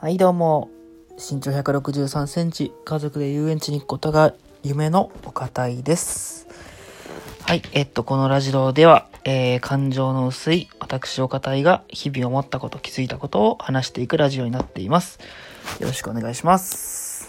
はい、どうも。身長163センチ、家族で遊園地に行くことが夢のお堅いです。はい、えっと、このラジオでは、えー、感情の薄い私お堅いが日々思ったこと、気づいたことを話していくラジオになっています。よろしくお願いします。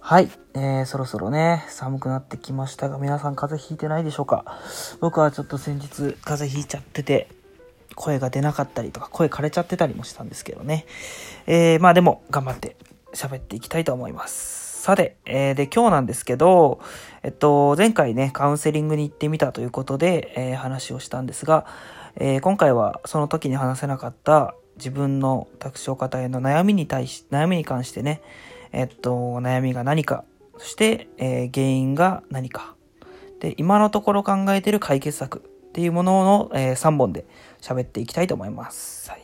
はい、えー、そろそろね、寒くなってきましたが、皆さん風邪ひいてないでしょうか？僕はちょっと先日風邪ひいちゃってて、声が出なかったりとか、声枯れちゃってたりもしたんですけどね。えー、まあでも、頑張って喋っていきたいと思います。さて、えー、で、今日なんですけど、えっと、前回ね、カウンセリングに行ってみたということで、えー話をしたんですが、えー今回はその時に話せなかった自分の私お方への悩みに対し、悩みに関してね、えっと、悩みが何か、そして、え原因が何か、で、今のところ考えてる解決策っていうものの、え3本で喋っていきたいと思います。はい。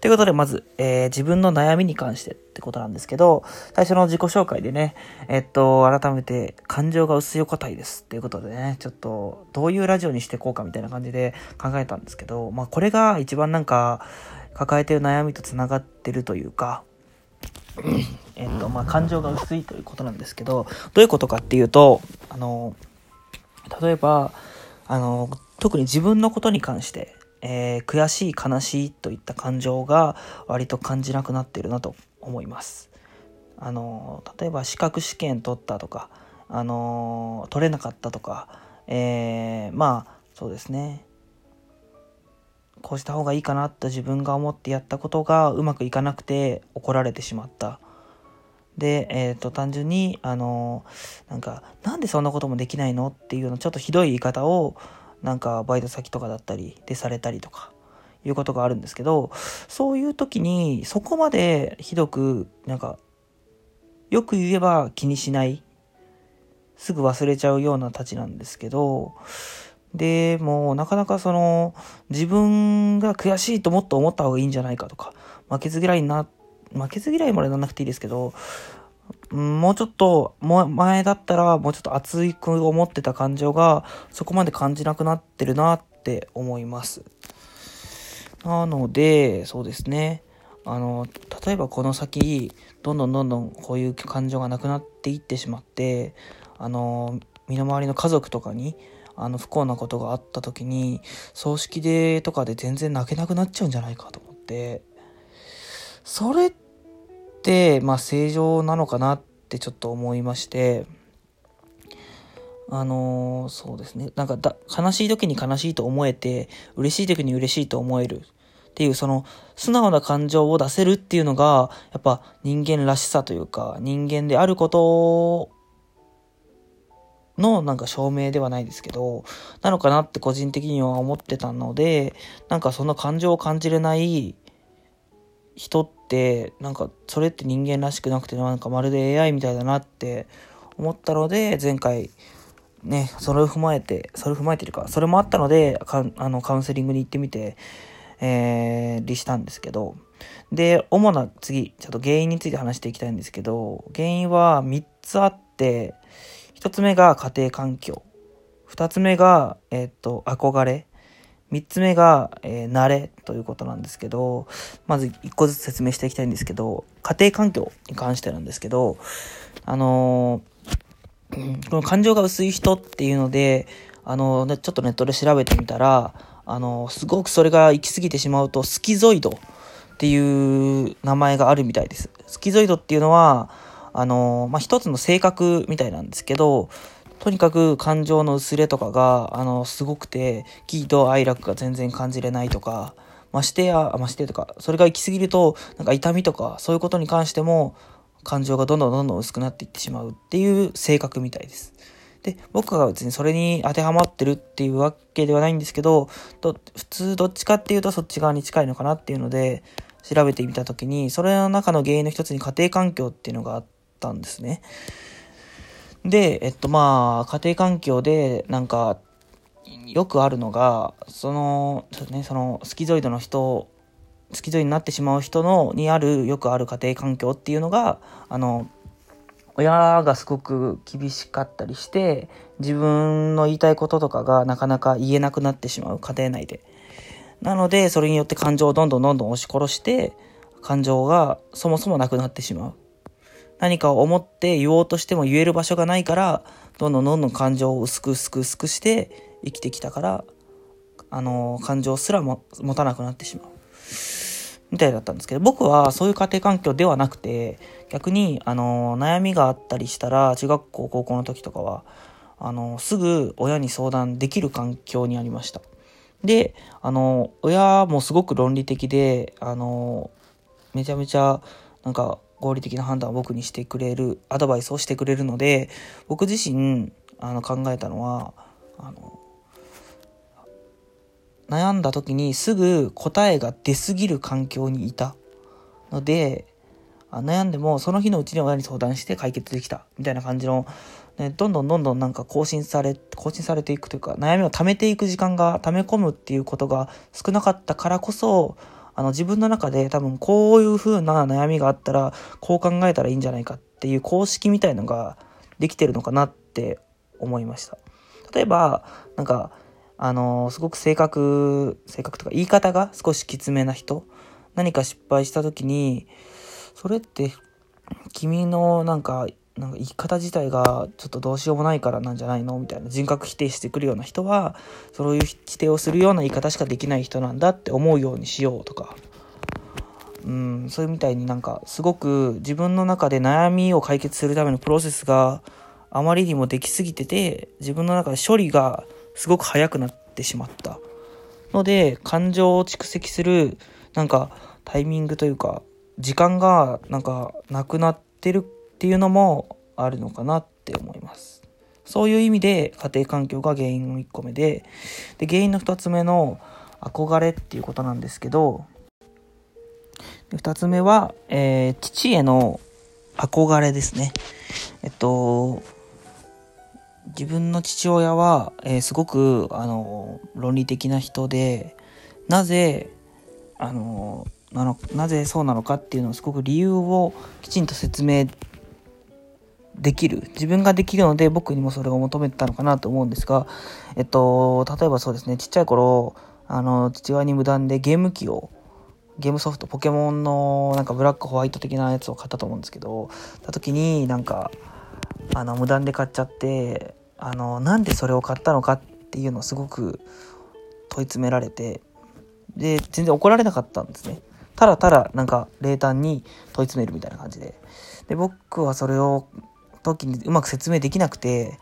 ということで、まず、えー自分の悩みに関してってことなんですけど、最初の自己紹介でね、えっと、改めて、感情が薄いお堅いですっていうことでね、ちょっと、どういうラジオにしていこうかみたいな感じで考えたんですけど、まあ、これが一番なんか、抱えてる悩みと繋がってるというか、えっと、まあ、感情が薄いということなんですけど、どういうことかっていうと、あの、例えば、あの、特に自分のことに関して、えー悔しい、悲しいといった感情が割と感じなくなっているなと思います。あの、例えば資格試験取ったとか、あの、取れなかったとか、えーまあ、そうですね。こうした方がいいかなと自分が思ってやったことがうまくいかなくて怒られてしまった。で、えっ、と、単純に、あの、なんか、なんでそんなこともできないのっていうようなちょっとひどい言い方を、なんか、バイト先とかだったりでされたりとか、いうことがあるんですけど、そういう時に、そこまでひどく、なんか、よく言えば気にしない。すぐ忘れちゃうようなたちなんですけど、で、もうなかなかその、自分が悔しいともっと思った方がいいんじゃないかとか、負けず嫌いにな、負けず嫌いまでならなくていいですけど、もうちょっと、前だったらもうちょっと熱いく思ってた感情がそこまで感じなくなってるなって思います。なので、そうですね。あの、例えばこの先、どんどんどんどんこういう感情がなくなっていってしまって、あの、身の回りの家族とかに、あの、不幸なことがあった時に、葬式でとかで全然泣けなくなっちゃうんじゃないかと思って、それって、まあ正常なのかなってちょっと思いまして、あのーそうですね。なんかだ、悲しい時に悲しいと思えて、嬉しい時に嬉しいと思えるっていう、その、素直な感情を出せるっていうのが、やっぱ人間らしさというか、人間であることのなんか証明ではないですけど、なのかなって個人的には思ってたので、なんかその感情を感じれない人って、なんかそれって人間らしくなくて、なんかまるで AI みたいだなって思ったので、前回、ね、それを踏まえて、それを踏まえてるか、それもあったので、かあのカウンセリングに行ってみて、えー、りしたんですけど、で、主な次、ちょっと原因について話していきたいんですけど、原因は3つあって、1つ目が家庭環境、2つ目が、えっ、と、憧れ、3つ目が、えー慣れということなんですけど、まず1個ずつ説明していきたいんですけど、家庭環境に関してなんですけど、あのーこの感情が薄い人っていうので、あのねちょっとネットで調べてみたら、あのすごくそれが行き過ぎてしまうと、スキゾイドっていう名前があるみたいです。スキゾイドっていうのは、あのまあ、一つの性格みたいなんですけど、とにかく感情の薄れとかが、あの、すごくて、喜怒哀楽が全然感じれないとか、ましてや、ましてとか、それが行き過ぎると、なんか痛みとか、そういうことに関しても、感情がどんどんどんどん薄くなっていってしまうっていう性格みたいです。で、僕が別にそれに当てはまってるっていうわけではないんですけど、ど普通どっちかっていうとそっち側に近いのかなっていうので、調べてみたときに、それの中の原因の一つに家庭環境っていうのがあったんですね。で、えっとまあ、家庭環境で、なんか、よくあるのが、その、そうね、その、スキゾイドの人、スキゾイドになってしまう人の、にある、よくある家庭環境っていうのが、あの、親がすごく厳しかったりして、自分の言いたいこととかがなかなか言えなくなってしまう、家庭内で。なので、それによって感情をどんどんどんどん押し殺して、感情がそもそもなくなってしまう。何かを思って言おうとしても言える場所がないから、どんどんどんどん感情を薄く薄く薄くして生きてきたから、あの、感情すらも持たなくなってしまう。みたいだったんですけど、僕はそういう家庭環境ではなくて、逆に、あの、悩みがあったりしたら、中学校、高校の時とかは、あの、すぐ親に相談できる環境にありました。で、あの、親もすごく論理的で、あの、めちゃめちゃ、なんか、合理的な判断を僕にしてくれる、アドバイスをしてくれるので、僕自身、あの、考えたのは、あの、悩んだ時にすぐ答えが出すぎる環境にいたので、悩んでもその日のうちに親に相談して解決できたみたいな感じの、ね、どんどんどんどんなんか更新され、更新されていくというか悩みを溜めていく時間が溜め込むっていうことが少なかったからこそ、あの自分の中で多分こういう風な悩みがあったらこう考えたらいいんじゃないかっていう公式みたいのができてるのかなって思いました。例えば、なんか、あのすごく性格、性格とか言い方が少しきつめな人、何か失敗した時に、それって君のなんかなんか言い方自体がちょっとどうしようもないからなんじゃないのみたいな人格否定してくるような人はそういう否定をするような言い方しかできない人なんだって思うようにしようとか。うんそういうみたいになんかすごく自分の中で悩みを解決するためのプロセスがあまりにもできすぎてて自分の中で処理がすごく早くなってしまった。ので感情を蓄積するなんかタイミングというか時間がなんかなくなってるっていうのもあるのかなって思います。そういう意味で家庭環境が原因の1個目で、で、原因の2つ目の憧れっていうことなんですけど、2つ目は、えー、父への憧れですね。えっと、自分の父親は、えー、すごく、あの、論理的な人で、なぜ、あの、なのなぜそうなのかっていうのをすごく理由をきちんと説明できる自分ができるので僕にもそれを求めてたのかなと思うんですがえっと例えばそうですねちっちゃい頃あの父親に無断でゲーム機をゲームソフトポケモンのなんかブラックホワイト的なやつを買ったと思うんですけどた時になんかあの無断で買っちゃってあのなんでそれを買ったのかっていうのをすごく問い詰められてで全然怒られなかったんですねただただなんか冷淡に問い詰めるみたいな感じで。で、僕はそれを時にうまく説明できなくて、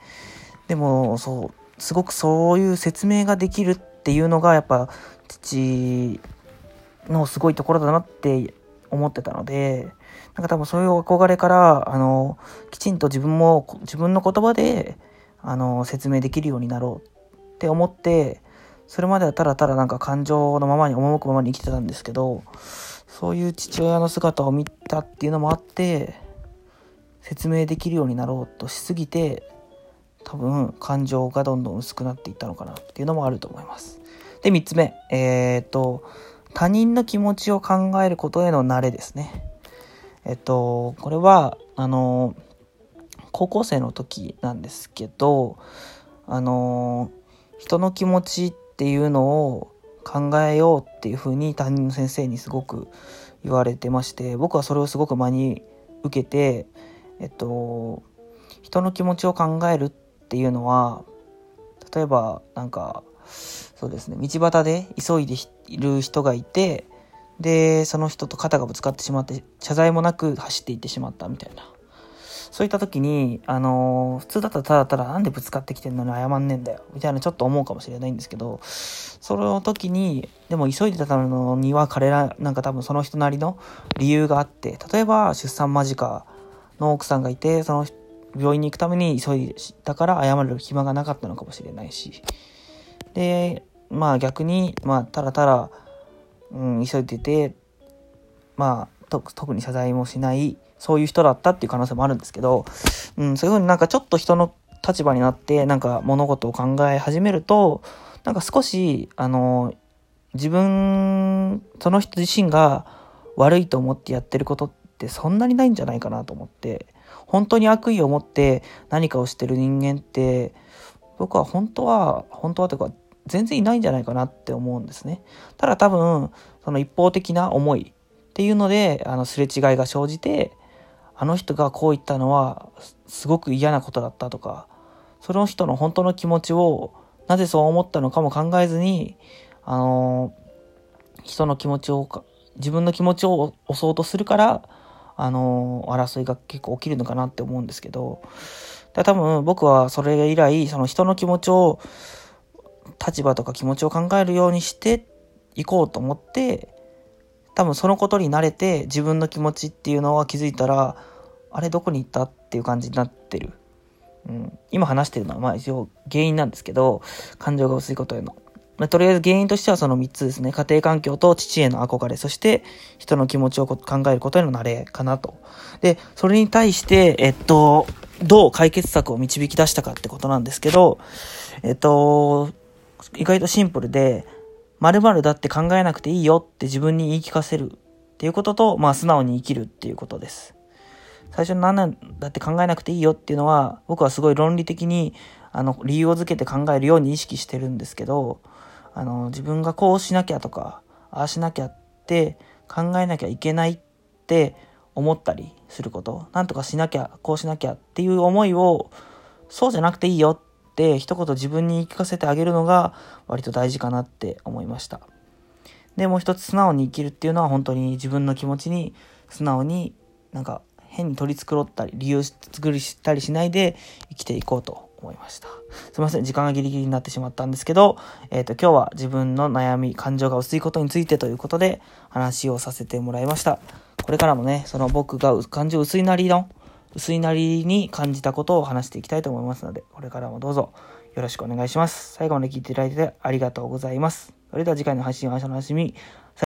でもそう、すごくそういう説明ができるっていうのがやっぱ父のすごいところだなって思ってたので、なんか多分そういう憧れから、あの、きちんと自分も自分の言葉で、あの、説明できるようになろうって思って、それまではただただなんか感情のままに赴くままに生きてたんですけど、そういう父親の姿を見たっていうのもあって、説明できるようになろうとしすぎて、多分感情がどんどん薄くなっていったのかなっていうのもあると思います。で、3つ目。えー、っと、他人の気持ちを考えることへの慣れですね。えっと、これは、あの、高校生の時なんですけど、あの、人の気持ちっていうのを考えようっていうふうに担任の先生にすごく言われてまして僕はそれをすごく真に受けてえっと人の気持ちを考えるっていうのは例えばなんかそうですね道端で急いでいる人がいてでその人と肩がぶつかってしまって謝罪もなく走っていってしまったみたいな。そういった時に、あのー、普通だったらただただなんでぶつかってきてんのに謝んねえんだよ、みたいなちょっと思うかもしれないんですけど、その時に、でも急いでたのには彼ら、なんか多分その人なりの理由があって、例えば出産間近の奥さんがいて、その病院に行くために急いでたから謝る暇がなかったのかもしれないし、で、まあ逆に、まあただただ、うん、急いでて、まあ特に謝罪もしない、そういう人だったっていう可能性もあるんですけど、うん、そういうふうになんかちょっと人の立場になって、なんか物事を考え始めると、なんか少し、あの、自分、その人自身が悪いと思ってやってることってそんなにないんじゃないかなと思って、本当に悪意を持って何かをしてる人間って、僕は本当は、本当はというか、全然いないんじゃないかなって思うんですね。ただ多分、その一方的な思いっていうので、あの、すれ違いが生じて、あの人がこう言ったのは、すごく嫌なことだったとか、その人の本当の気持ちを、なぜそう思ったのかも考えずに、あの人の気持ちを、自分の気持ちを押そうとするから、あの争いが結構起きるのかなって思うんですけど、だ多分僕はそれ以来、その人の気持ちを、立場とか気持ちを考えるようにしていこうと思って、多分そのことに慣れて自分の気持ちっていうのは気づいたら、あれどこに行ったっていう感じになってる。うん、今話してるのはまあ一応原因なんですけど、感情が薄いことへの。まあ、とりあえず原因としてはその3つですね。家庭環境と父への憧れ、そして人の気持ちを考えることへの慣れかなと。で、それに対して、えっと、どう解決策を導き出したかってことなんですけど、えっと、意外とシンプルで、〇〇だって考えなくていいよって自分に言い聞かせるっていうことと、まあ素直に生きるっていうことです。最初に何なんだって考えなくていいよっていうのは、僕はすごい論理的に、あの、理由を付けて考えるように意識してるんですけど、あの、自分がこうしなきゃとか、ああしなきゃって考えなきゃいけないって思ったりすること、なんとかしなきゃ、こうしなきゃっていう思いを、そうじゃなくていいよって一言自分に言い聞かせてあげるのが割と大事かなって思いました。で、もう一つ素直に生きるっていうのは本当に自分の気持ちに素直になんか変に取り繕ったり理由作りしたりしないで生きていこうと思いました。すいません、時間がギリギリになってしまったんですけど、えっ、ー、と、今日は自分の悩み、感情が薄いことについてということで話をさせてもらいました。これからもね、その僕が感情薄いなりの薄いなりに感じたことを話していきたいと思いますので、これからもどうぞよろしくお願いします。最後まで聞いていただいてありがとうございます。それでは次回の配信は明日の楽しみ。